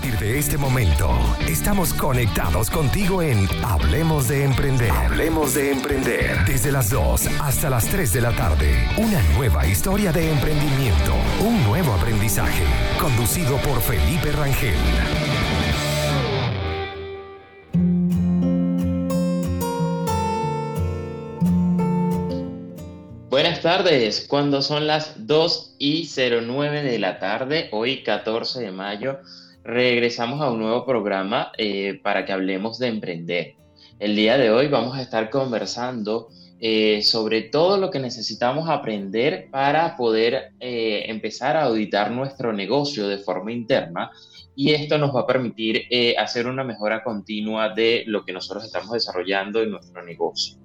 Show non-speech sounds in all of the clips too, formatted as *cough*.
partir de este momento, estamos conectados contigo en Hablemos de Emprender. Hablemos de Emprender. Desde las 2 hasta las 3 de la tarde. Una nueva historia de emprendimiento. Un nuevo aprendizaje. Conducido por Felipe Rangel. Buenas tardes, cuando son las 2 y 09 de la tarde, hoy 14 de mayo, regresamos a un nuevo programa eh, para que hablemos de emprender. El día de hoy vamos a estar conversando eh, sobre todo lo que necesitamos aprender para poder eh, empezar a auditar nuestro negocio de forma interna y esto nos va a permitir hacer una mejora continua de lo que nosotros estamos desarrollando en nuestro negocio.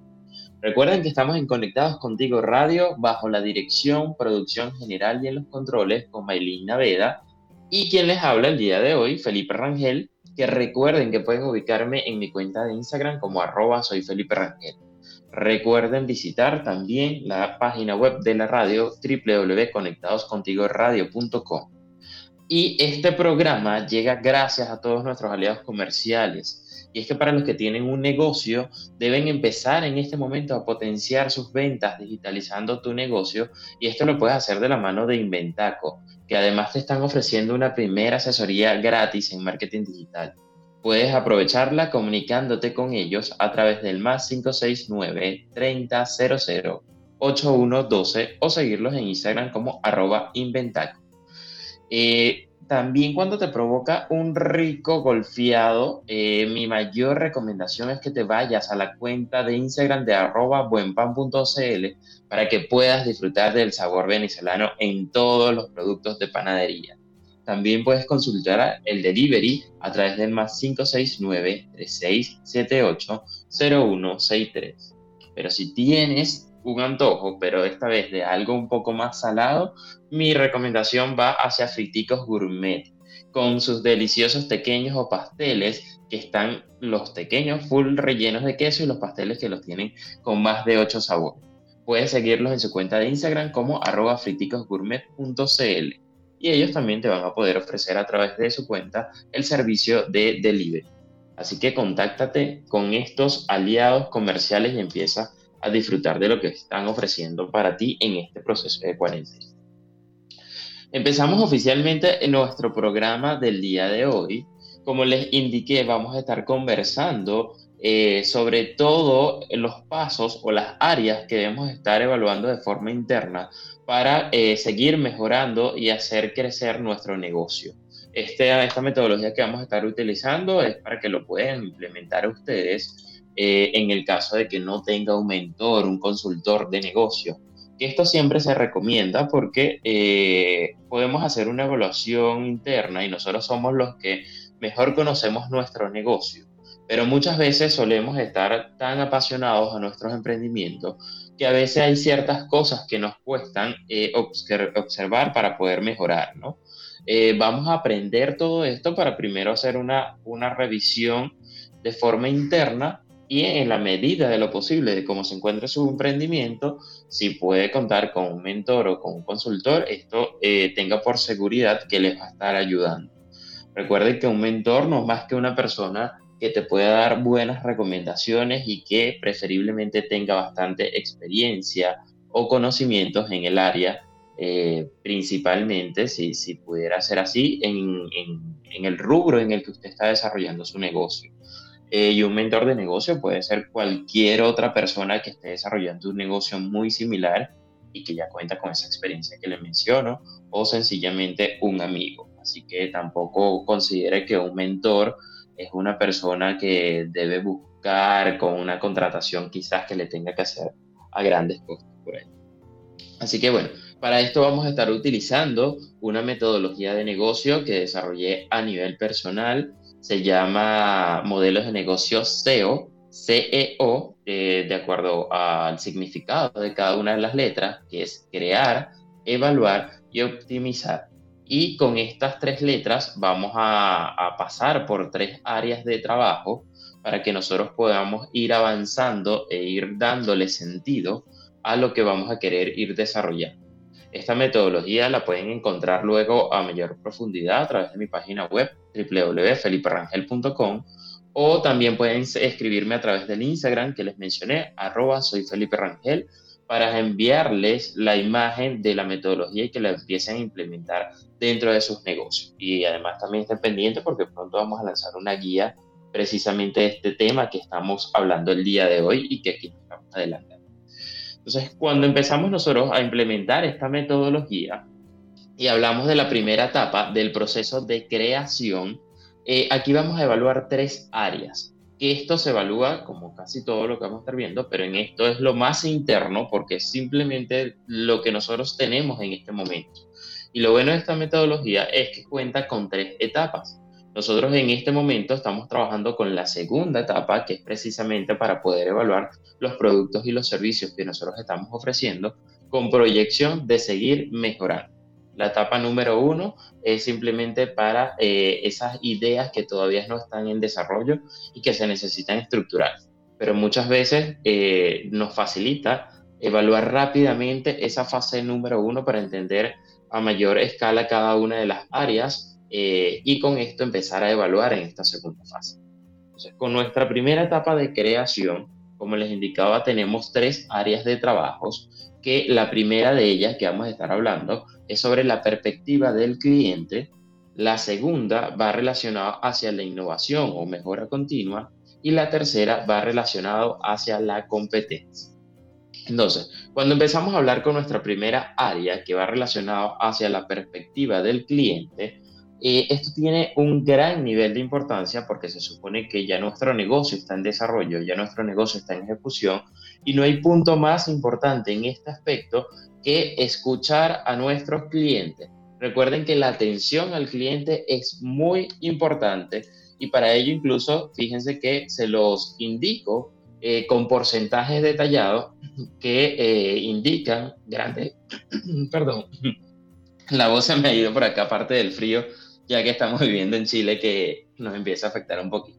Recuerden que estamos en Conectados Contigo Radio bajo la dirección, producción general y en los controles con Maylin Naveda y quien les habla el día de hoy, Felipe Rangel, que recuerden que pueden ubicarme en mi cuenta de Instagram como arroba soy Felipe Rangel. Recuerden visitar también la página web de la radio www.conectadoscontigoradio.com. Y este programa llega gracias a todos nuestros aliados comerciales y es que para los que tienen un negocio, deben empezar en este momento a potenciar sus ventas digitalizando tu negocio y esto lo puedes hacer de la mano de Inventaco, que además te están ofreciendo una primera asesoría gratis en marketing digital. Puedes aprovecharla comunicándote con ellos a través del más 569 3000 8112 o seguirlos en Instagram como arroba inventaco. Eh, también cuando te provoca un rico golfeado, eh, mi mayor recomendación es que te vayas a la cuenta de Instagram de arroba buenpan.cl para que puedas disfrutar del sabor venezolano en todos los productos de panadería. También puedes consultar el delivery a través del más 569-3678-0163. Pero si tienes un antojo, pero esta vez de algo un poco más salado, mi recomendación va hacia Friticos Gourmet, con sus deliciosos pequeños o pasteles, que están los pequeños full rellenos de queso y los pasteles que los tienen con más de 8 sabores. Puedes seguirlos en su cuenta de Instagram como arroba friticosgourmet.cl y ellos también te van a poder ofrecer a través de su cuenta el servicio de delivery. Así que contáctate con estos aliados comerciales y empieza disfrutar de lo que están ofreciendo para ti en este proceso de cuarentena. Empezamos oficialmente en nuestro programa del día de hoy. Como les indiqué, vamos a estar conversando eh, sobre todo los pasos o las áreas que debemos estar evaluando de forma interna para eh, seguir mejorando y hacer crecer nuestro negocio. Este, esta metodología que vamos a estar utilizando es para que lo puedan implementar ustedes eh, en el caso de que no tenga un mentor, un consultor de negocio. Esto siempre se recomienda porque eh, podemos hacer una evaluación interna y nosotros somos los que mejor conocemos nuestro negocio. Pero muchas veces solemos estar tan apasionados a nuestros emprendimientos que a veces hay ciertas cosas que nos cuestan eh, observar para poder mejorar, ¿no? vamos a aprender todo esto para primero hacer una, una revisión de forma interna y en la medida de lo posible de cómo se encuentre su emprendimiento, si puede contar con un mentor o con un consultor, esto eh, tenga por seguridad que les va a estar ayudando. Recuerde que un mentor no es más que una persona que te pueda dar buenas recomendaciones y que preferiblemente tenga bastante experiencia o conocimientos en el área, eh, principalmente si, si pudiera ser así, en, en el rubro en el que usted está desarrollando su negocio. Eh, y un mentor de negocio puede ser cualquier otra persona que esté desarrollando un negocio muy similar y que ya cuenta con esa experiencia que le menciono, o sencillamente un amigo. Así que tampoco considere que un mentor es una persona que debe buscar con una contratación quizás que le tenga que hacer a grandes costos por ahí. Así que bueno, para esto vamos a estar utilizando una metodología de negocio que desarrollé a nivel personal se llama modelos de negocio SEO, CEO, eh, de acuerdo al significado de cada una de las letras, que es crear, evaluar y optimizar. Y con estas tres letras vamos a, a pasar por tres áreas de trabajo para que nosotros podamos ir avanzando e ir dándole sentido a lo que vamos a querer ir desarrollando. Esta metodología la pueden encontrar luego a mayor profundidad a través de mi página web www.feliperangel.com o también pueden escribirme a través del Instagram que les mencioné, arroba soy Felipe Rangel, para enviarles la imagen de la metodología y que la empiecen a implementar dentro de sus negocios. Y además también estén pendientes porque pronto vamos a lanzar una guía precisamente de este tema que estamos hablando el día de hoy y que aquí estamos adelantando. Entonces, cuando empezamos nosotros a implementar esta metodología y hablamos de la primera etapa del proceso de creación, eh, aquí vamos a evaluar tres áreas esto se evalúa como casi todo lo que vamos a estar viendo, pero en esto es lo más interno porque es simplemente lo que nosotros tenemos en este momento. Y lo bueno de esta metodología es que cuenta con tres etapas. Nosotros en este momento estamos trabajando con la segunda etapa, que es precisamente para poder evaluar los productos y los servicios que nosotros estamos ofreciendo con proyección de seguir mejorando. La etapa número uno es simplemente para eh, esas ideas que todavía no están en desarrollo y que se necesitan estructurar. Pero muchas veces eh, nos facilita evaluar rápidamente esa fase número uno para entender a mayor escala cada una de las áreas eh, y con esto empezar a evaluar en esta segunda fase. Entonces, con nuestra primera etapa de creación, como les indicaba, tenemos tres áreas de trabajos, que la primera de ellas que vamos a estar hablando es sobre la perspectiva del cliente, la segunda va relacionada hacia la innovación o mejora continua y la tercera va relacionado hacia la competencia. Entonces, cuando empezamos a hablar con nuestra primera área que va relacionado hacia la perspectiva del cliente, eh, esto tiene un gran nivel de importancia porque se supone que ya nuestro negocio está en desarrollo, ya nuestro negocio está en ejecución y no hay punto más importante en este aspecto que escuchar a nuestros clientes. Recuerden que la atención al cliente es muy importante y para ello incluso fíjense que se los indico eh, con porcentajes detallados que eh, indican grandes, *clears throat* perdón, *clears throat* la voz se me ha ido por acá aparte del frío ya que estamos *laughs* viviendo en Chile que nos empieza a afectar un poquito.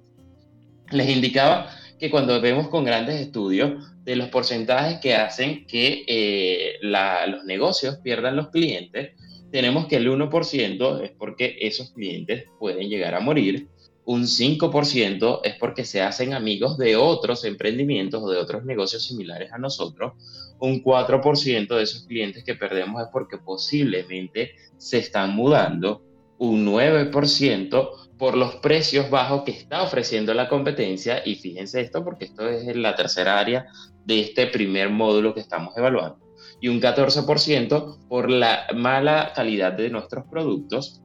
Les indicaba que cuando vemos con grandes estudios de los porcentajes que hacen que eh, los negocios pierdan los clientes, tenemos que el 1% es porque esos clientes pueden llegar a morir, un 5% es porque se hacen amigos de otros emprendimientos o de otros negocios similares a nosotros, un 4% de esos clientes que perdemos es porque posiblemente se están mudando, un 9% por los precios bajos que está ofreciendo la competencia. Y fíjense esto porque esto es la tercera área de este primer módulo que estamos evaluando. Y un 14% por la mala calidad de nuestros productos,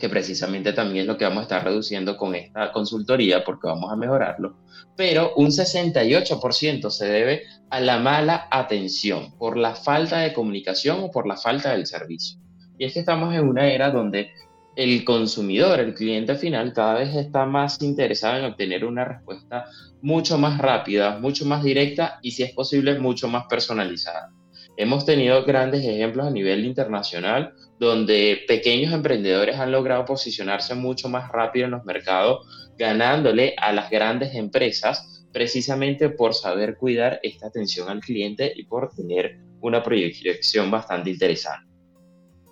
que precisamente también es lo que vamos a estar reduciendo con esta consultoría porque vamos a mejorarlo. Pero un 68% se debe a la mala atención, por la falta de comunicación o por la falta del servicio. Y es que estamos en una era donde el consumidor, el cliente final, cada vez está más interesado en obtener una respuesta mucho más rápida, mucho más directa y, si es posible, mucho más personalizada. Hemos tenido grandes ejemplos a nivel internacional donde pequeños emprendedores han logrado posicionarse mucho más rápido en los mercados, ganándole a las grandes empresas precisamente por saber cuidar esta atención al cliente y por tener una proyección bastante interesante.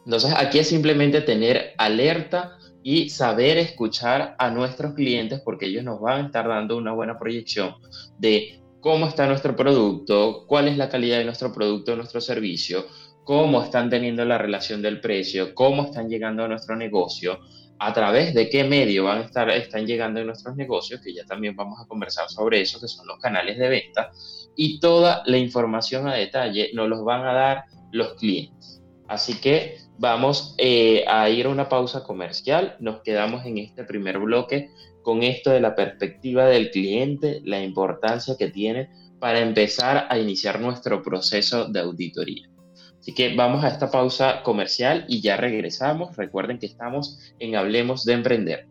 Entonces, aquí es simplemente tener alerta y saber escuchar a nuestros clientes porque ellos nos van a estar dando una buena proyección de cómo está nuestro producto, cuál es la calidad de nuestro producto, nuestro servicio, cómo están teniendo la relación del precio, cómo están llegando a nuestro negocio, a través de qué medio van a estar, están llegando en nuestros negocios, que ya también vamos a conversar sobre eso, que son los canales de venta, y toda la información a detalle nos los van a dar los clientes. Así que Vamos eh, a ir a una pausa comercial. Nos quedamos en este primer bloque con esto de la perspectiva del cliente, la importancia que tiene para empezar a iniciar nuestro proceso de auditoría. Así que vamos a esta pausa comercial y ya regresamos. Recuerden que estamos en Hablemos de Emprender.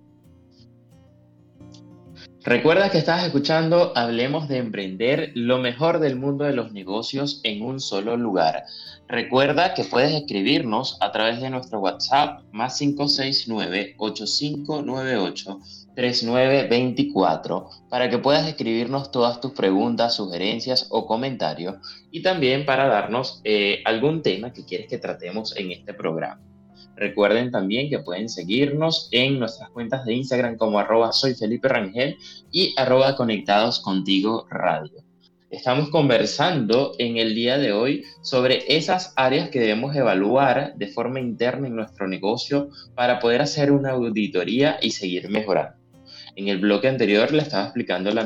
Recuerda que estás escuchando Hablemos de Emprender, lo mejor del mundo de los negocios en un solo lugar. Recuerda que puedes escribirnos a través de nuestro WhatsApp más 569-8598-3924 para que puedas escribirnos todas tus preguntas, sugerencias o comentarios y también para darnos eh, algún tema que quieres que tratemos en este programa. Recuerden también que pueden seguirnos en nuestras cuentas de Instagram como arroba soy Felipe Rangel y arroba conectados contigo radio. Estamos conversando en el día de hoy sobre esas áreas que debemos evaluar de forma interna en nuestro negocio para poder hacer una auditoría y seguir mejorando. En el bloque anterior le estaba explicando la,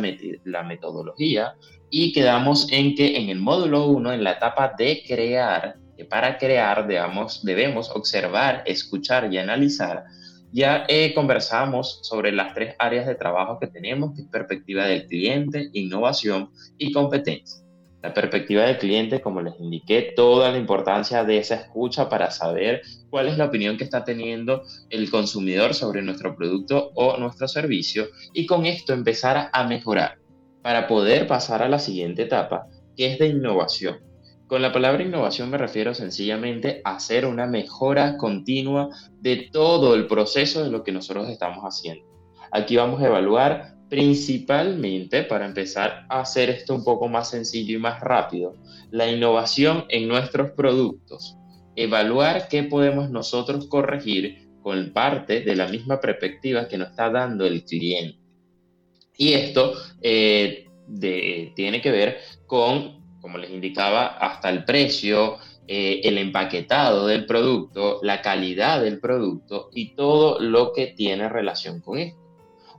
metodología y quedamos en que en el módulo 1, en la etapa de crear, para crear debemos observar, escuchar y analizar, ya eh, conversamos sobre las tres áreas de trabajo que tenemos, perspectiva del cliente, innovación y competencia. La perspectiva del cliente, como les indiqué, toda la importancia de esa escucha para saber cuál es la opinión que está teniendo el consumidor sobre nuestro producto o nuestro servicio y con esto empezar a mejorar para poder pasar a la siguiente etapa, que es de innovación con la palabra innovación me refiero sencillamente a hacer una mejora continua de todo el proceso de lo que nosotros estamos haciendo. Aquí vamos a evaluar principalmente, para empezar a hacer esto un poco más sencillo y más rápido, la innovación en nuestros productos. Evaluar qué podemos nosotros corregir con parte de la misma perspectiva que nos está dando el cliente. Y esto eh, tiene que ver con como les indicaba, hasta el precio, eh, el empaquetado del producto, la calidad del producto y todo lo que tiene relación con esto.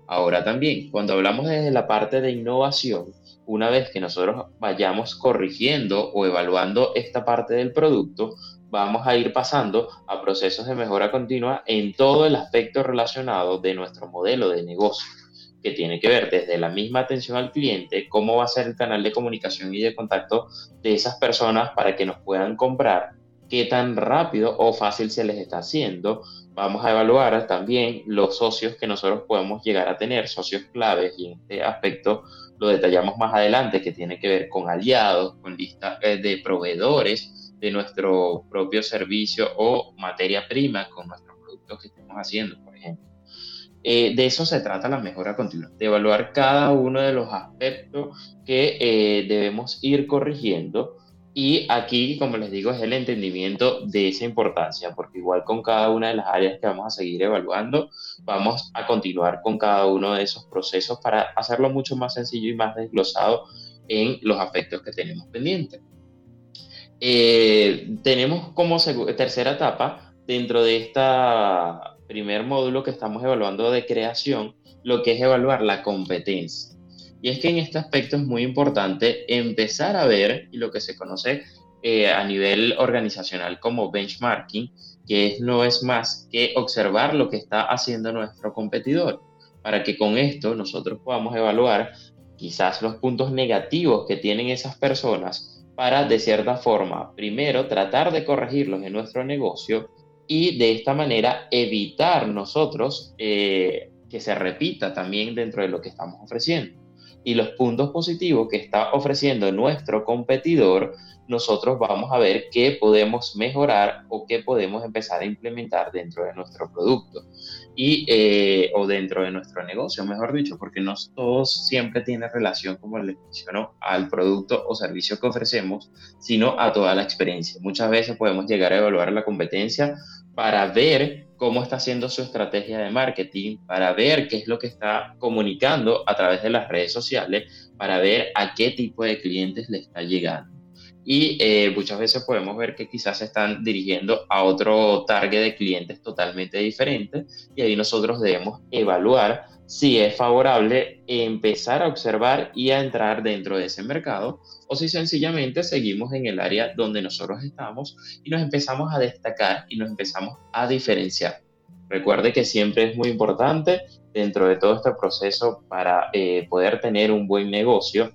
Ahora también, cuando hablamos desde la parte de innovación, una vez que nosotros vayamos corrigiendo o evaluando esta parte del producto, vamos a ir pasando a procesos de mejora continua en todo el aspecto relacionado de nuestro modelo de negocio que tiene que ver desde la misma atención al cliente, cómo va a ser el canal de comunicación y de contacto de esas personas para que nos puedan comprar, qué tan rápido o fácil se les está haciendo. Vamos a evaluar también los socios que nosotros podemos llegar a tener, socios claves, y en este aspecto lo detallamos más adelante, que tiene que ver con aliados, con lista eh, de proveedores de nuestro propio servicio o materia prima con nuestros productos que estemos haciendo, por ejemplo. Eh, de eso se trata la mejora continua, de evaluar cada uno de los aspectos que eh, debemos ir corrigiendo. Y aquí, como les digo, es el entendimiento de esa importancia, porque igual con cada una de las áreas que vamos a seguir evaluando, vamos a continuar con cada uno de esos procesos para hacerlo mucho más sencillo y más desglosado en los aspectos que tenemos pendientes. Eh, tenemos como tercera etapa dentro de esta primer módulo que estamos evaluando de creación, lo que es evaluar la competencia. Y es que en este aspecto es muy importante empezar a ver, y lo que se conoce eh, a nivel organizacional como benchmarking, que no es más que observar lo que está haciendo nuestro competidor, para que con esto nosotros podamos evaluar quizás los puntos negativos que tienen esas personas para, de cierta forma, primero tratar de corregirlos en nuestro negocio y de esta manera evitar nosotros eh, que se repita también dentro de lo que estamos ofreciendo. Y los puntos positivos que está ofreciendo nuestro competidor nosotros vamos a ver qué podemos mejorar o qué podemos empezar a implementar dentro de nuestro producto y, eh, o dentro de nuestro negocio, mejor dicho, porque no todos siempre tiene relación, como les menciono, al producto o servicio que ofrecemos, sino a toda la experiencia. Muchas veces podemos llegar a evaluar la competencia para ver cómo está haciendo su estrategia de marketing, para ver qué es lo que está comunicando a través de las redes sociales, para ver a qué tipo de clientes le está llegando. Y eh, muchas veces podemos ver que quizás se están dirigiendo a otro target de clientes totalmente diferente y ahí nosotros debemos evaluar si es favorable empezar a observar y a entrar dentro de ese mercado o si sencillamente seguimos en el área donde nosotros estamos y nos empezamos a destacar y nos empezamos a diferenciar. Recuerde que siempre es muy importante dentro de todo este proceso para eh, poder tener un buen negocio,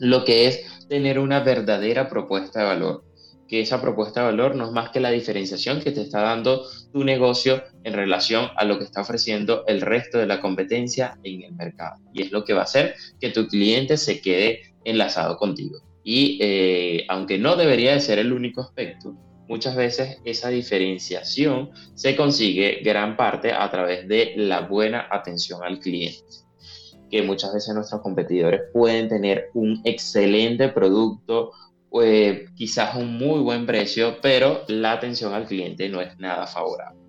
lo que es tener una verdadera propuesta de valor, que esa propuesta de valor no es más que la diferenciación que te está dando tu negocio en relación a lo que está ofreciendo el resto de la competencia en el mercado. Y es lo que va a hacer que tu cliente se quede enlazado contigo. Y eh, aunque no debería de ser el único aspecto, muchas veces esa diferenciación se consigue gran parte a través de la buena atención al cliente que muchas veces nuestros competidores pueden tener un excelente producto, eh, quizás un muy buen precio, pero la atención al cliente no es nada favorable.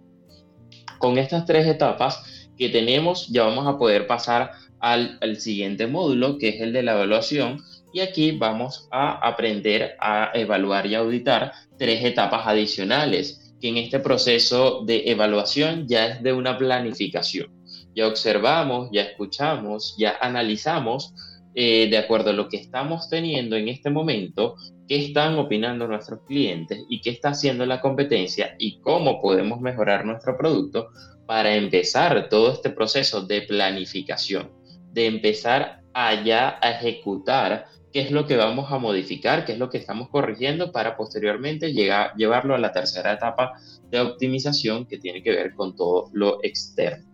Con estas tres etapas que tenemos, ya vamos a poder pasar al, al siguiente módulo, que es el de la evaluación, y aquí vamos a aprender a evaluar y auditar tres etapas adicionales, que en este proceso de evaluación ya es de una planificación ya observamos, ya escuchamos, ya analizamos eh, de acuerdo a lo que estamos teniendo en este momento, qué están opinando nuestros clientes y qué está haciendo la competencia y cómo podemos mejorar nuestro producto para empezar todo este proceso de planificación, de empezar allá a ejecutar qué es lo que vamos a modificar, qué es lo que estamos corrigiendo para posteriormente llegar, llevarlo a la tercera etapa de optimización que tiene que ver con todo lo externo.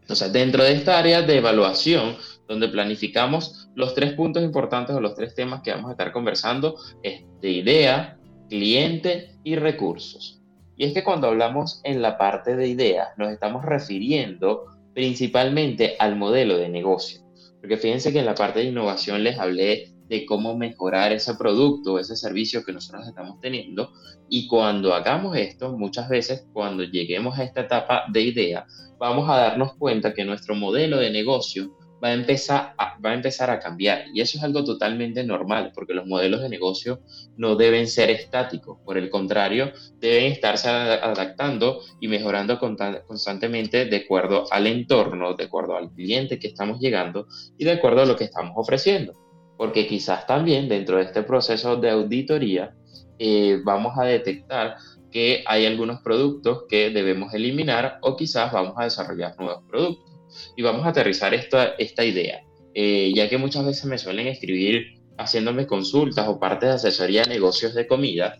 Entonces, dentro de esta área de evaluación, donde planificamos los tres puntos importantes o los tres temas que vamos a estar conversando, es de idea, cliente y recursos. Y es que cuando hablamos en la parte de ideas, nos estamos refiriendo principalmente al modelo de negocio. Porque fíjense que en la parte de innovación les hablé de cómo mejorar ese producto, ese servicio que nosotros estamos teniendo. Y cuando hagamos esto, muchas veces cuando lleguemos a esta etapa de idea, vamos a darnos cuenta que nuestro modelo de negocio va a, empezar a, va a empezar a cambiar. Y eso es algo totalmente normal, porque los modelos de negocio no deben ser estáticos. Por el contrario, deben estarse adaptando y mejorando constantemente de acuerdo al entorno, de acuerdo al cliente que estamos llegando y de acuerdo a lo que estamos ofreciendo. Porque quizás también dentro de este proceso de auditoría eh, vamos a detectar que hay algunos productos que debemos eliminar o quizás vamos a desarrollar nuevos productos. Y vamos a aterrizar esta, esta idea, eh, ya que muchas veces me suelen escribir haciéndome consultas o parte de asesoría de negocios de comida,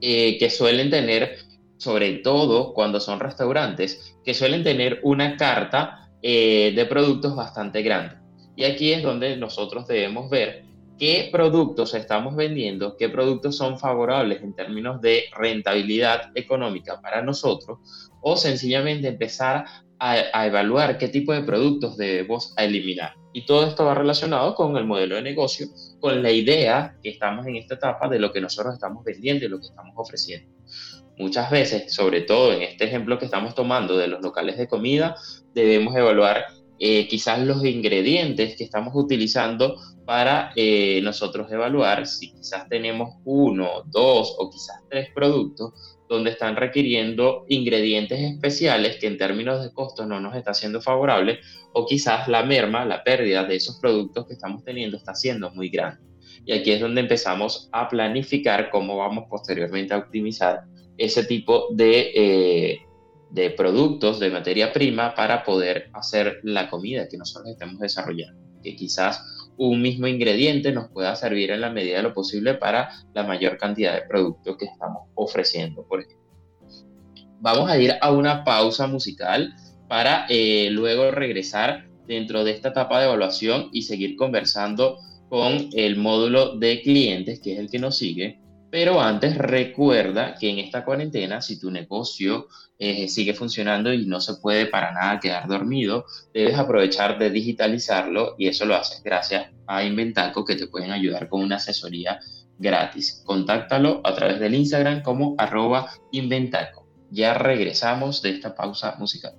eh, que suelen tener, sobre todo cuando son restaurantes, que suelen tener una carta eh, de productos bastante grande. Y aquí es donde nosotros debemos ver qué productos estamos vendiendo, qué productos son favorables en términos de rentabilidad económica para nosotros, o sencillamente empezar a, evaluar qué tipo de productos debemos eliminar. Y todo esto va relacionado con el modelo de negocio, con la idea que estamos en esta etapa de lo que nosotros estamos vendiendo y lo que estamos ofreciendo. Muchas veces, sobre todo en este ejemplo que estamos tomando de los locales de comida, debemos evaluar eh, quizás los ingredientes que estamos utilizando para eh, nosotros evaluar si quizás tenemos uno, dos o quizás tres productos donde están requiriendo ingredientes especiales que en términos de costo no nos está siendo favorable o quizás la merma, la pérdida de esos productos que estamos teniendo está siendo muy grande. Y aquí es donde empezamos a planificar cómo vamos posteriormente a optimizar ese tipo de, eh, de productos, de materia prima para poder hacer la comida que nosotros estemos desarrollando. Que quizás un mismo ingrediente nos pueda servir en la medida de lo posible para la mayor cantidad de productos que estamos ofreciendo, por ejemplo. Vamos a ir a una pausa musical para eh, luego regresar dentro de esta etapa de evaluación y seguir conversando con el módulo de clientes, que es el que nos sigue, pero antes recuerda que en esta cuarentena, si tu negocio eh, sigue funcionando y no se puede para nada quedar dormido, debes aprovechar de digitalizarlo y eso lo haces gracias a Inventaco que te pueden ayudar con una asesoría gratis. Contáctalo a través del Instagram como arroba Inventaco. Ya regresamos de esta pausa musical.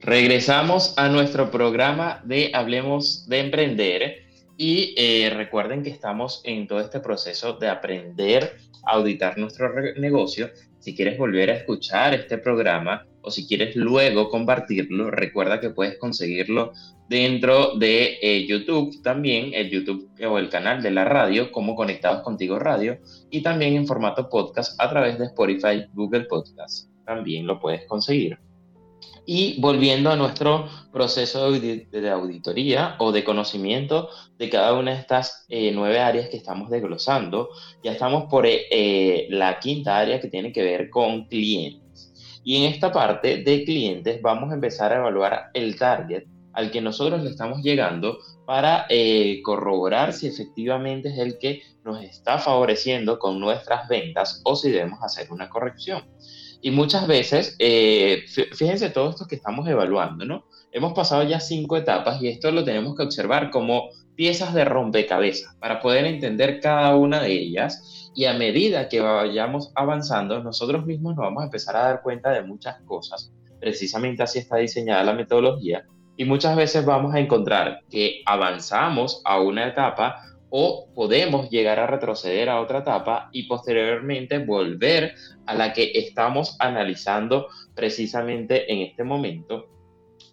Regresamos a nuestro programa de Hablemos de Emprender y eh, recuerden que estamos en todo este proceso de aprender a auditar nuestro negocio. Si quieres volver a escuchar este programa o si quieres luego compartirlo, recuerda que puedes conseguirlo dentro de eh, YouTube también, el YouTube o el canal de la radio, como Conectados Contigo Radio, y también en formato podcast a través de Spotify, Google Podcast. También lo puedes conseguir. Y volviendo a nuestro proceso de auditoría o de conocimiento de cada una de estas eh, nueve áreas que estamos desglosando, ya estamos por eh, eh, la quinta área que tiene que ver con clientes. Y en esta parte de clientes vamos a empezar a evaluar el target al que nosotros le estamos llegando para corroborar si efectivamente es el que nos está favoreciendo con nuestras ventas o si debemos hacer una corrección. Y muchas veces, eh, fíjense todo esto que estamos evaluando, ¿no? Hemos pasado ya cinco etapas y esto lo tenemos que observar como piezas de rompecabezas para poder entender cada una de ellas y a medida que vayamos avanzando, nosotros mismos nos vamos a empezar a dar cuenta de muchas cosas. Precisamente así está diseñada la metodología y muchas veces vamos a encontrar que avanzamos a una etapa o podemos llegar a retroceder a otra etapa y posteriormente volver a la que estamos analizando precisamente en este momento.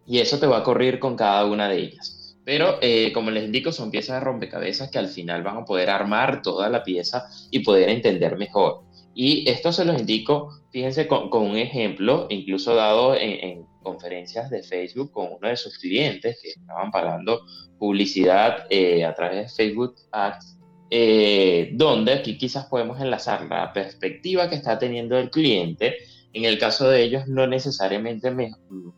Y eso te va a ocurrir con cada una de ellas. Pero eh, como les indico, son piezas de rompecabezas que al final van a poder armar toda la pieza y poder entender mejor. Y esto se los indico, fíjense, con, un ejemplo, incluso dado en, conferencias de Facebook con uno de sus clientes que estaban pagando publicidad eh, a través de Facebook Ads, eh, donde aquí quizás podemos enlazar la perspectiva que está teniendo el cliente. En el caso de ellos, no necesariamente me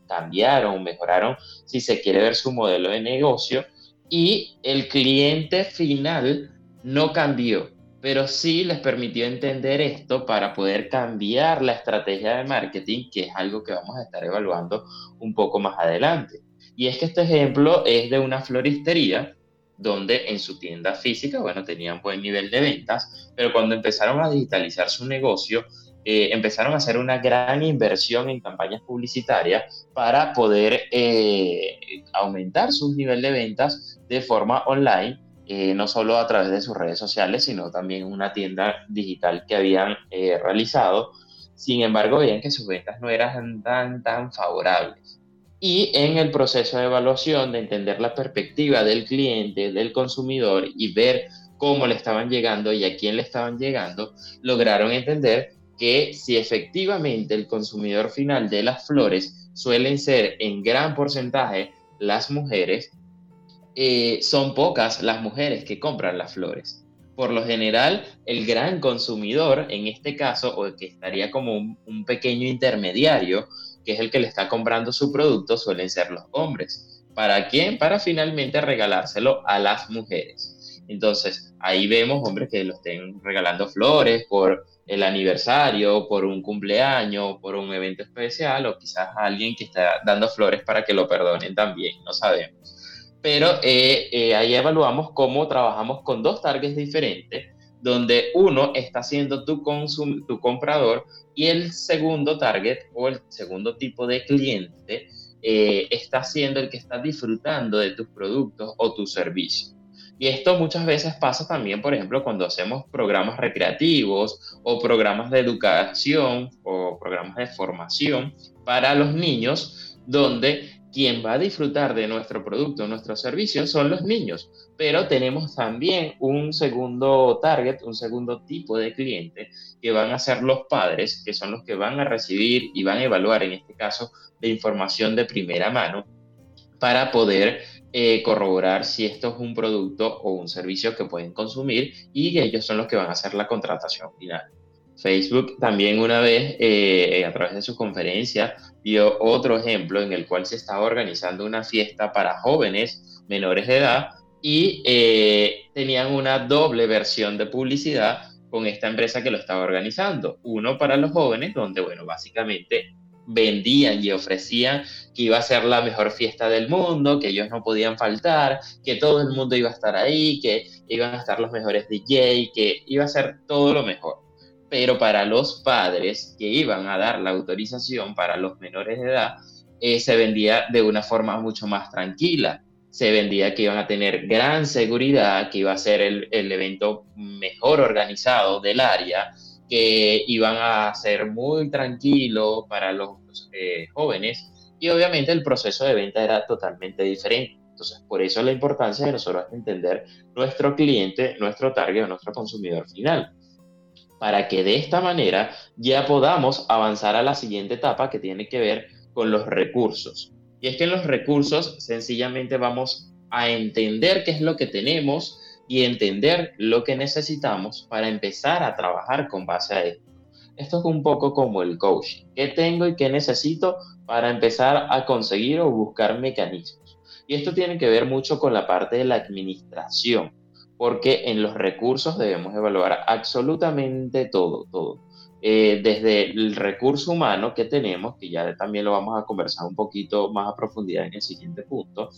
cambiaron mejoraron si se quiere ver su modelo de negocio y el cliente final no cambió, pero sí les permitió entender esto para poder cambiar la estrategia de marketing, que es algo que vamos a estar evaluando un poco más adelante. Y es que este ejemplo es de una floristería donde en su tienda física, bueno, tenían buen nivel de ventas, pero cuando empezaron a digitalizar su negocio, eh, empezaron a hacer una gran inversión en campañas publicitarias para poder eh, aumentar su nivel de ventas de forma online, eh, no solo a través de sus redes sociales, sino también una tienda digital que habían realizado. Sin embargo, veían que sus ventas no eran tan, tan favorables y en el proceso de evaluación de entender la perspectiva del cliente, del consumidor y ver cómo le estaban llegando y a quién le estaban llegando, lograron entender que si efectivamente el consumidor final de las flores suelen ser en gran porcentaje las mujeres, eh, son pocas las mujeres que compran las flores. Por lo general, el gran consumidor, en este caso, o que estaría como un pequeño intermediario, que es el que le está comprando su producto, suelen ser los hombres. ¿Para quién? Para finalmente regalárselo a las mujeres. Entonces, ahí vemos hombres que lo estén regalando flores por el aniversario, por un cumpleaños, por un evento especial, o quizás alguien que está dando flores para que lo perdonen también, no sabemos. Pero eh, eh, ahí evaluamos cómo trabajamos con dos targets diferentes, donde uno está siendo tu, tu comprador y el segundo target o el segundo tipo de cliente eh, está siendo el que está disfrutando de tus productos o tus servicios. Y esto muchas veces pasa también, por ejemplo, cuando hacemos programas recreativos o programas de educación o programas de formación para los niños, donde quien va a disfrutar de nuestro producto, nuestro servicio, son los niños. Pero tenemos también un segundo target, un segundo tipo de cliente, que van a ser los padres, que son los que van a recibir y van a evaluar, en este caso, de información de primera mano, para poder eh, corroborar si esto es un producto o un servicio que pueden consumir y ellos son los que van a hacer la contratación final. Facebook también una vez, eh, a través de su conferencia, dio otro ejemplo en el cual se estaba organizando una fiesta para jóvenes menores de edad y eh, tenían una doble versión de publicidad con esta empresa que lo estaba organizando. Uno para los jóvenes, donde, bueno, básicamente vendían y ofrecían que iba a ser la mejor fiesta del mundo, que ellos no podían faltar, que todo el mundo iba a estar ahí, que iban a estar los mejores DJ, que iba a ser todo lo mejor pero para los padres que iban a dar la autorización para los menores de edad, eh, se vendía de una forma mucho más tranquila. Se vendía que iban a tener gran seguridad, que iba a ser el, evento mejor organizado del área, que iban a ser muy tranquilo para los eh, jóvenes y obviamente el proceso de venta era totalmente diferente. Entonces, por eso la importancia de nosotros entender nuestro cliente, nuestro target, nuestro consumidor final para que de esta manera ya podamos avanzar a la siguiente etapa que tiene que ver con los recursos. Y es que en los recursos sencillamente vamos a entender qué es lo que tenemos y entender lo que necesitamos para empezar a trabajar con base a esto. Esto es un poco como el coaching. ¿Qué tengo y qué necesito para empezar a conseguir o buscar mecanismos? Y esto tiene que ver mucho con la parte de la administración, porque en los recursos debemos evaluar absolutamente todo, todo. Eh, desde el recurso humano que tenemos, que ya también lo vamos a conversar un poquito más a profundidad en el siguiente punto,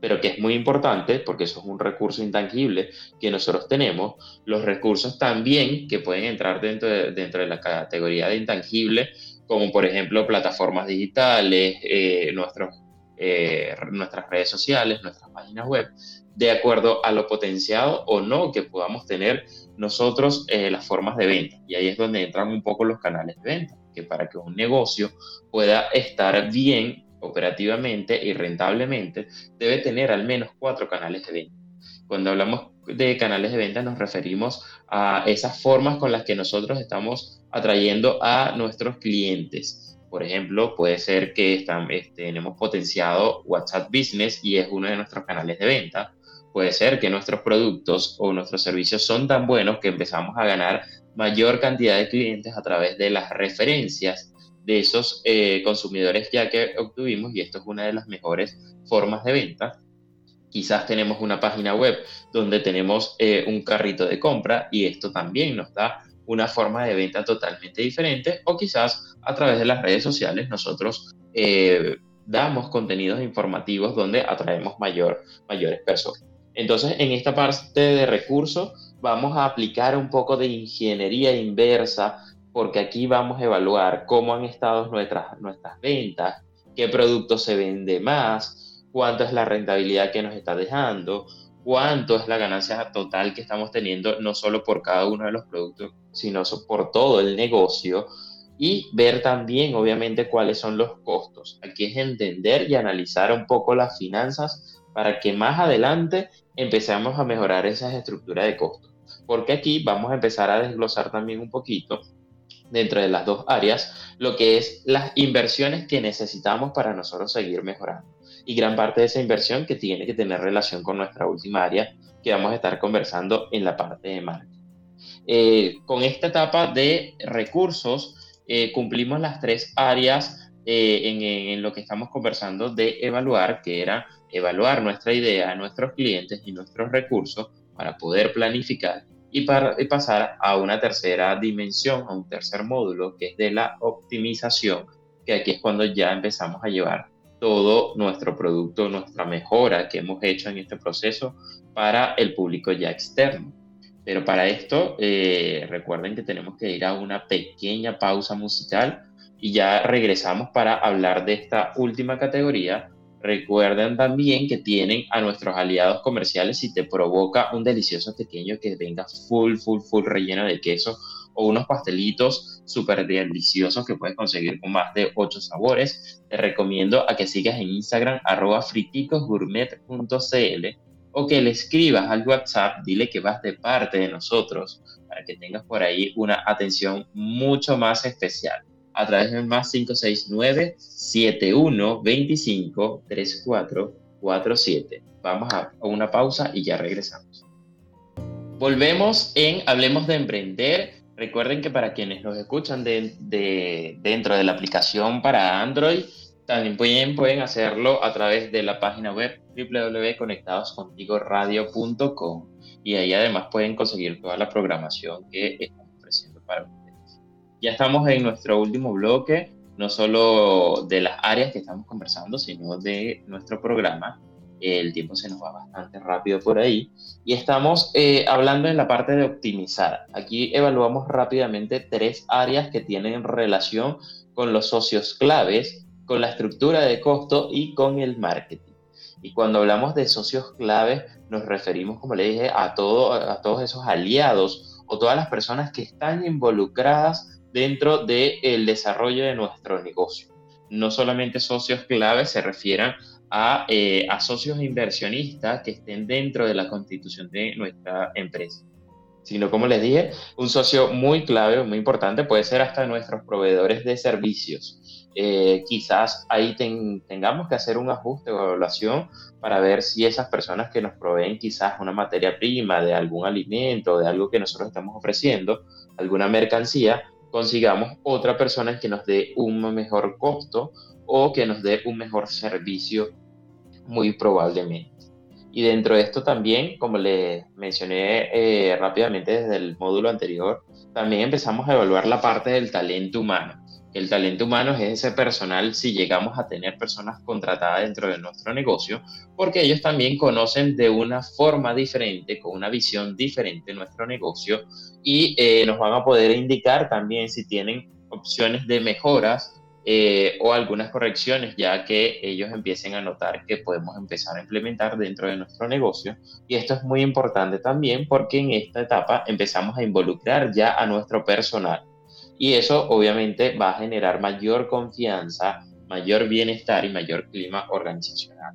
pero que es muy importante porque eso es un recurso intangible que nosotros tenemos. Los recursos también que pueden entrar dentro de, la categoría de intangible, como por ejemplo plataformas digitales, eh, nuestros, eh, nuestras redes sociales, nuestras páginas web, de acuerdo a lo potenciado o no que podamos tener nosotros eh, las formas de venta. Y ahí es donde entran un poco los canales de venta, que para que un negocio pueda estar bien operativamente y rentablemente, debe tener al menos cuatro canales de venta. Cuando hablamos de canales de venta nos referimos a esas formas con las que nosotros estamos atrayendo a nuestros clientes. Por ejemplo, puede ser que están, este, tenemos potenciado WhatsApp Business y es uno de nuestros canales de venta. Puede ser que nuestros productos o nuestros servicios son tan buenos que empezamos a ganar mayor cantidad de clientes a través de las referencias de esos eh, consumidores ya que obtuvimos y esto es una de las mejores formas de venta. Quizás tenemos una página web donde tenemos eh, un carrito de compra y esto también nos da una forma de venta totalmente diferente o quizás a través de las redes sociales nosotros eh, damos contenidos informativos donde atraemos mayor, mayores personas. Entonces, en esta parte de recursos vamos a aplicar un poco de ingeniería inversa porque aquí vamos a evaluar cómo han estado nuestras, nuestras ventas, qué producto se vende más, cuánto es la rentabilidad que nos está dejando, cuánto es la ganancia total que estamos teniendo, no solo por cada uno de los productos, sino por todo el negocio, y ver también, obviamente, cuáles son los costos. Aquí es entender y analizar un poco las finanzas para que más adelante empecemos a mejorar esas estructuras de costos. Porque aquí vamos a empezar a desglosar también un poquito dentro de las dos áreas, lo que es las inversiones que necesitamos para nosotros seguir mejorando. Y gran parte de esa inversión que tiene que tener relación con nuestra última área que vamos a estar conversando en la parte de marketing. Eh, con esta etapa de recursos eh, cumplimos las tres áreas eh, en, en, lo que estamos conversando de evaluar, que era evaluar nuestra idea, nuestros clientes y nuestros recursos para poder planificar y, para, pasar a una tercera dimensión, a un tercer módulo, que es de la optimización, que aquí es cuando ya empezamos a llevar todo nuestro producto, nuestra mejora que hemos hecho en este proceso para el público ya externo. Pero para esto, eh, recuerden que tenemos que ir a una pequeña pausa musical y ya regresamos para hablar de esta última categoría Recuerden también que tienen a nuestros aliados comerciales si te provoca un delicioso pequeño que venga full, full, full relleno de queso o unos pastelitos súper deliciosos que puedes conseguir con más de 8 sabores. Te recomiendo a que sigas en Instagram arroba friticosgourmet.cl o que le escribas al WhatsApp, dile que vas de parte de nosotros para que tengas por ahí una atención mucho más especial a través del más 569-7125-3447. Vamos a una pausa y ya regresamos. Volvemos en Hablemos de Emprender. Recuerden que para quienes nos escuchan de, dentro de la aplicación para Android, también pueden, pueden hacerlo a través de la página web www.conectadoscontigoradio.com y ahí además pueden conseguir toda la programación que estamos ofreciendo para ustedes. Ya estamos en nuestro último bloque, no solo de las áreas que estamos conversando, sino de nuestro programa. El tiempo se nos va bastante rápido por ahí. Y estamos eh, hablando en la parte de optimizar. Aquí evaluamos rápidamente tres áreas que tienen relación con los socios claves, con la estructura de costo y con el marketing. Y cuando hablamos de socios claves, nos referimos, como le dije, a, todo, a todos esos aliados o todas las personas que están involucradas dentro del desarrollo de nuestro negocio. No solamente socios claves se refieren a, eh, a socios inversionistas que estén dentro de la constitución de nuestra empresa, sino como les dije, un socio muy clave, muy importante, puede ser hasta nuestros proveedores de servicios. Eh, quizás ahí tengamos que hacer un ajuste o evaluación para ver si esas personas que nos proveen quizás una materia prima de algún alimento, de algo que nosotros estamos ofreciendo, alguna mercancía, consigamos otra persona que nos dé un mejor costo o que nos dé un mejor servicio, muy probablemente. Y dentro de esto también, como les mencioné eh, rápidamente desde el módulo anterior, también empezamos a evaluar la parte del talento humano. El talento humano es ese personal si llegamos a tener personas contratadas dentro de nuestro negocio, porque ellos también conocen de una forma diferente, con una visión diferente nuestro negocio y eh, nos van a poder indicar también si tienen opciones de mejoras eh, o algunas correcciones ya que ellos empiecen a notar que podemos empezar a implementar dentro de nuestro negocio. Y esto es muy importante también porque en esta etapa empezamos a involucrar ya a nuestro personal. Y eso obviamente va a generar mayor confianza, mayor bienestar y mayor clima organizacional.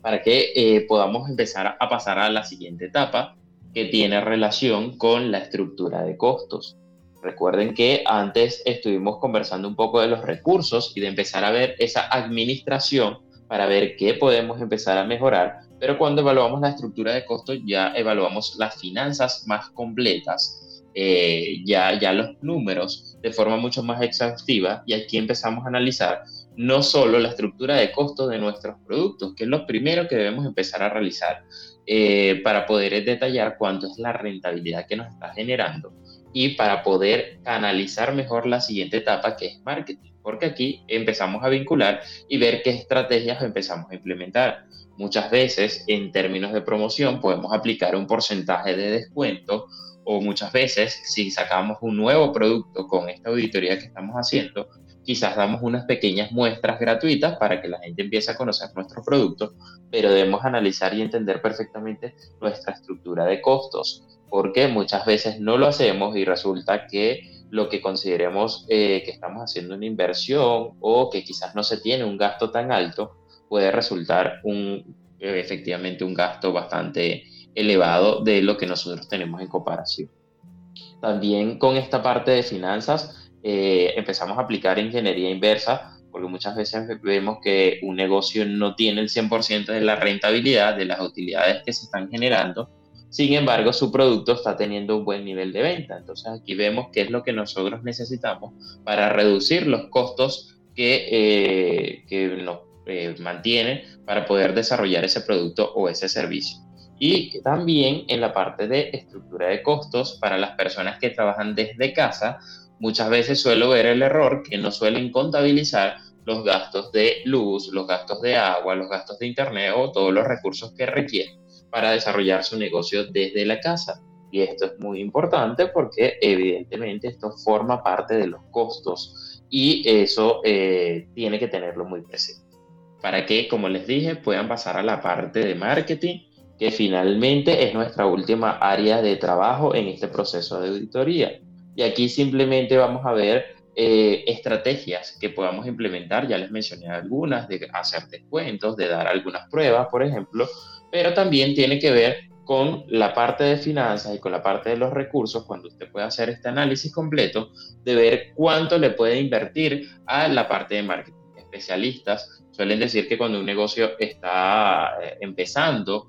Para que eh, podamos empezar a pasar a la siguiente etapa que tiene relación con la estructura de costos. Recuerden que antes estuvimos conversando un poco de los recursos y de empezar a ver esa administración para ver qué podemos empezar a mejorar, pero cuando evaluamos la estructura de costos ya evaluamos las finanzas más completas, eh, ya, ya los números de forma mucho más exhaustiva y aquí empezamos a analizar no solo la estructura de costos de nuestros productos, que es lo primero que debemos empezar a realizar eh, para poder detallar cuánto es la rentabilidad que nos está generando, y para poder canalizar mejor la siguiente etapa que es marketing, porque aquí empezamos a vincular y ver qué estrategias empezamos a implementar. Muchas veces en términos de promoción podemos aplicar un porcentaje de descuento o muchas veces si sacamos un nuevo producto con esta auditoría que estamos haciendo, quizás damos unas pequeñas muestras gratuitas para que la gente empiece a conocer nuestro producto, pero debemos analizar y entender perfectamente nuestra estructura de costos porque muchas veces no lo hacemos y resulta que lo que consideremos eh, que estamos haciendo una inversión o que quizás no se tiene un gasto tan alto puede resultar un, eh, efectivamente un gasto bastante elevado de lo que nosotros tenemos en comparación. También con esta parte de finanzas eh, empezamos a aplicar ingeniería inversa porque muchas veces vemos que un negocio no tiene el 100% de la rentabilidad de las utilidades que se están generando sin embargo, su producto está teniendo un buen nivel de venta. Entonces aquí vemos qué es lo que nosotros necesitamos para reducir los costos que, eh, que nos eh, mantiene para poder desarrollar ese producto o ese servicio. Y también en la parte de estructura de costos para las personas que trabajan desde casa, muchas veces suelo ver el error que no suelen contabilizar los gastos de luz, los gastos de agua, los gastos de internet o todos los recursos que requieren para desarrollar su negocio desde la casa. Y esto es muy importante porque evidentemente esto forma parte de los costos y eso eh, tiene que tenerlo muy presente. Para que, como les dije, puedan pasar a la parte de marketing, que finalmente es nuestra última área de trabajo en este proceso de auditoría. Y aquí simplemente vamos a ver eh, estrategias que podamos implementar, ya les mencioné algunas, de hacer descuentos, de dar algunas pruebas, por ejemplo, pero también tiene que ver con la parte de finanzas y con la parte de los recursos, cuando usted puede hacer este análisis completo, de ver cuánto le puede invertir a la parte de marketing. Especialistas suelen decir que cuando un negocio está eh, empezando,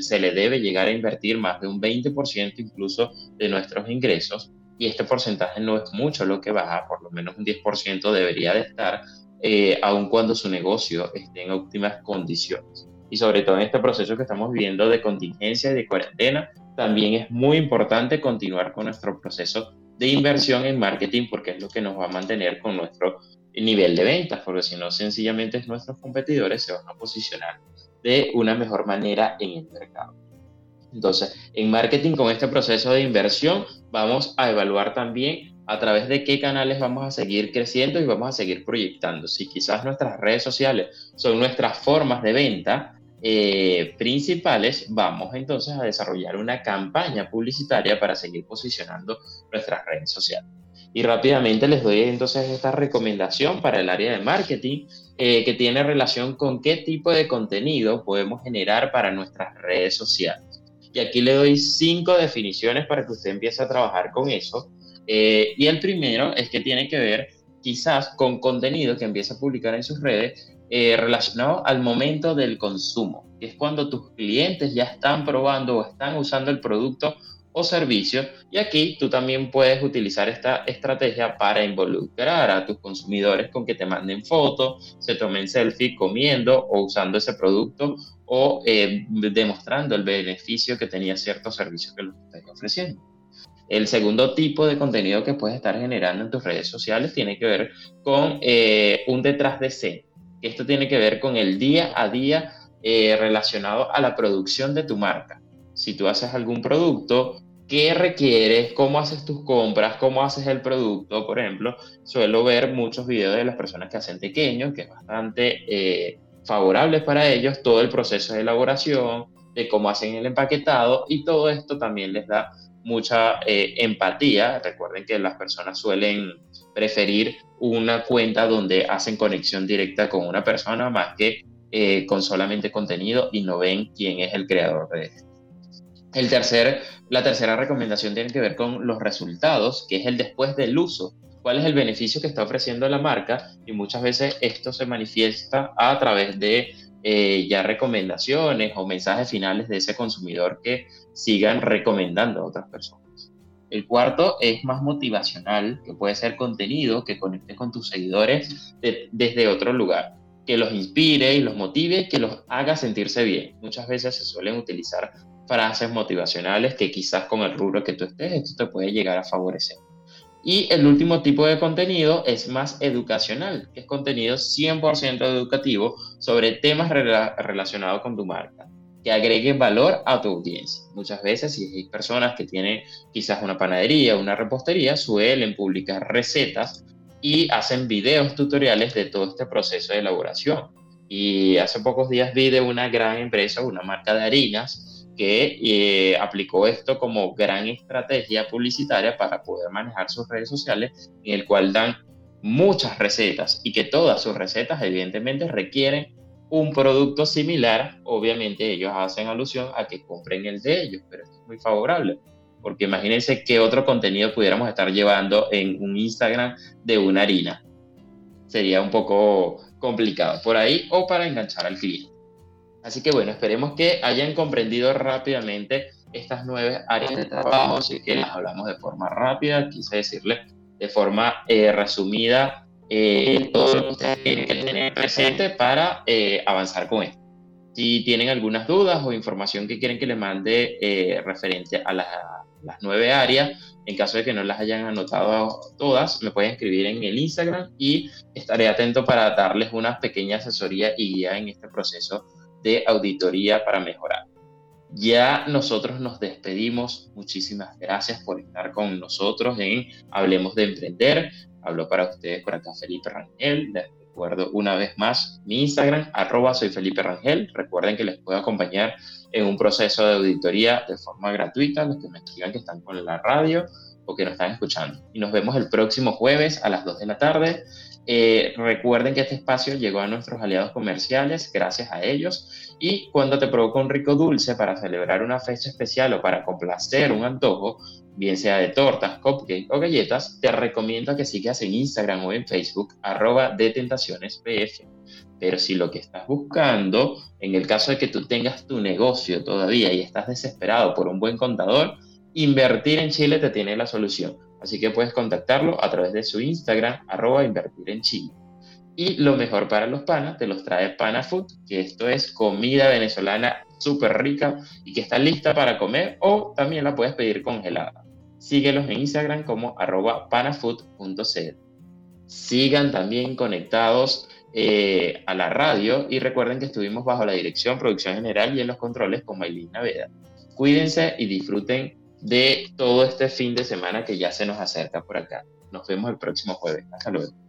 se le debe llegar a invertir más de un 20% incluso de nuestros ingresos y este porcentaje no es mucho lo que baja, por lo menos un 10% debería de estar, eh, aun cuando su negocio esté en óptimas condiciones. Y sobre todo en este proceso que estamos viviendo de contingencia y de cuarentena, también es muy importante continuar con nuestro proceso de inversión en marketing porque es lo que nos va a mantener con nuestro nivel de ventas, porque si no, sencillamente nuestros competidores se van a posicionar de una mejor manera en el mercado. Entonces, en marketing con este proceso de inversión vamos a evaluar también a través de qué canales vamos a seguir creciendo y vamos a seguir proyectando. Si quizás nuestras redes sociales son nuestras formas de venta, eh, principales, vamos entonces a desarrollar una campaña publicitaria para seguir posicionando nuestras redes sociales. Y rápidamente les doy entonces esta recomendación para el área de marketing eh, que tiene relación con qué tipo de contenido podemos generar para nuestras redes sociales. Y aquí le doy cinco definiciones para que usted empiece a trabajar con eso. Eh, y el primero es que tiene que ver quizás con contenido que empieza a publicar en sus redes eh, relacionado al momento del consumo, que es cuando tus clientes ya están probando o están usando el producto o servicio. Y aquí tú también puedes utilizar esta estrategia para involucrar a tus consumidores con que te manden fotos, se tomen selfie comiendo o usando ese producto o eh, demostrando el beneficio que tenía cierto servicio que lo estás ofreciendo. El segundo tipo de contenido que puedes estar generando en tus redes sociales tiene que ver con eh, un detrás de escena. Esto tiene que ver con el día a día eh, relacionado a la producción de tu marca. Si tú haces algún producto, qué requieres, cómo haces tus compras, cómo haces el producto. Por ejemplo, suelo ver muchos videos de las personas que hacen pequeños, que es bastante eh, favorable para ellos, todo el proceso de elaboración, de cómo hacen el empaquetado y todo esto también les da mucha eh, empatía. Recuerden que las personas suelen preferir una cuenta donde hacen conexión directa con una persona más que eh, con solamente contenido y no ven quién es el creador de esto. El tercer, la tercera recomendación tiene que ver con los resultados, que es el después del uso. ¿Cuál es el beneficio que está ofreciendo la marca? Y muchas veces esto se manifiesta a través de eh, ya recomendaciones o mensajes finales de ese consumidor que sigan recomendando a otras personas. El cuarto es más motivacional, que puede ser contenido que conecte con tus seguidores desde otro lugar, que los inspire y los motive, que los haga sentirse bien. Muchas veces se suelen utilizar frases motivacionales que quizás con el rubro que tú estés, esto te puede llegar a favorecer. Y el último tipo de contenido es más educacional, que es contenido 100% educativo sobre temas relacionados con tu marca, que agregue valor a tu audiencia. Muchas veces, si hay personas que tienen quizás una panadería, una repostería, suelen publicar recetas y hacen videos tutoriales de todo este proceso de elaboración. Y hace pocos días vi de una gran empresa, una marca de harinas, que eh, aplicó esto como gran estrategia publicitaria para poder manejar sus redes sociales, en el cual dan muchas recetas y que todas sus recetas evidentemente requieren un producto similar, obviamente ellos hacen alusión a que compren el de ellos, pero esto es muy favorable, porque imagínense qué otro contenido pudiéramos estar llevando en un Instagram de una harina. Sería un poco complicado por ahí o para enganchar al cliente. Así que bueno, esperemos que hayan comprendido rápidamente estas nueve áreas de trabajo, así que las hablamos de forma rápida, quise decirles de forma eh, resumida eh, todo lo que ustedes tienen que tener presente para eh, avanzar con esto. Si tienen algunas dudas o información que quieren que les mande referente a las nueve áreas, en caso de que no las hayan anotado todas, me pueden escribir en el Instagram y estaré atento para darles una pequeña asesoría y guía en este proceso de auditoría para mejorar. Ya nosotros nos despedimos. Muchísimas gracias por estar con nosotros en Hablemos de Emprender. Hablo para ustedes por acá Felipe Rangel. Les recuerdo una vez más mi Instagram, arroba soy Felipe Rangel. Recuerden que les puedo acompañar en un proceso de auditoría de forma gratuita, los que me escriban que están con la radio o que nos están escuchando. Y nos vemos el próximo jueves a las 2 de la tarde eh, recuerden que este espacio llegó a nuestros aliados comerciales, gracias a ellos. Y cuando te provoca un rico dulce para celebrar una fecha especial o para complacer un antojo, bien sea de tortas, cupcakes o galletas, te recomiendo que sigas en Instagram o en Facebook, arroba de tentaciones PF. Pero si lo que estás buscando, en el caso de que tú tengas tu negocio todavía y estás desesperado por un buen contador, invertir en Chile te tiene la solución Así que puedes contactarlo a través de su Instagram, arroba invertir en Chile. Y lo mejor para los panas, te los trae Panafood, que esto es comida venezolana súper rica y que está lista para comer o también la puedes pedir congelada. Síguelos en Instagram como arroba panafood.cl. Sigan también conectados eh, a la radio y recuerden que estuvimos bajo la dirección, producción general y en los controles con Maylin Naveda. Cuídense y disfruten de todo este fin de semana que ya se nos acerca por acá. Nos vemos el próximo jueves. Hasta luego.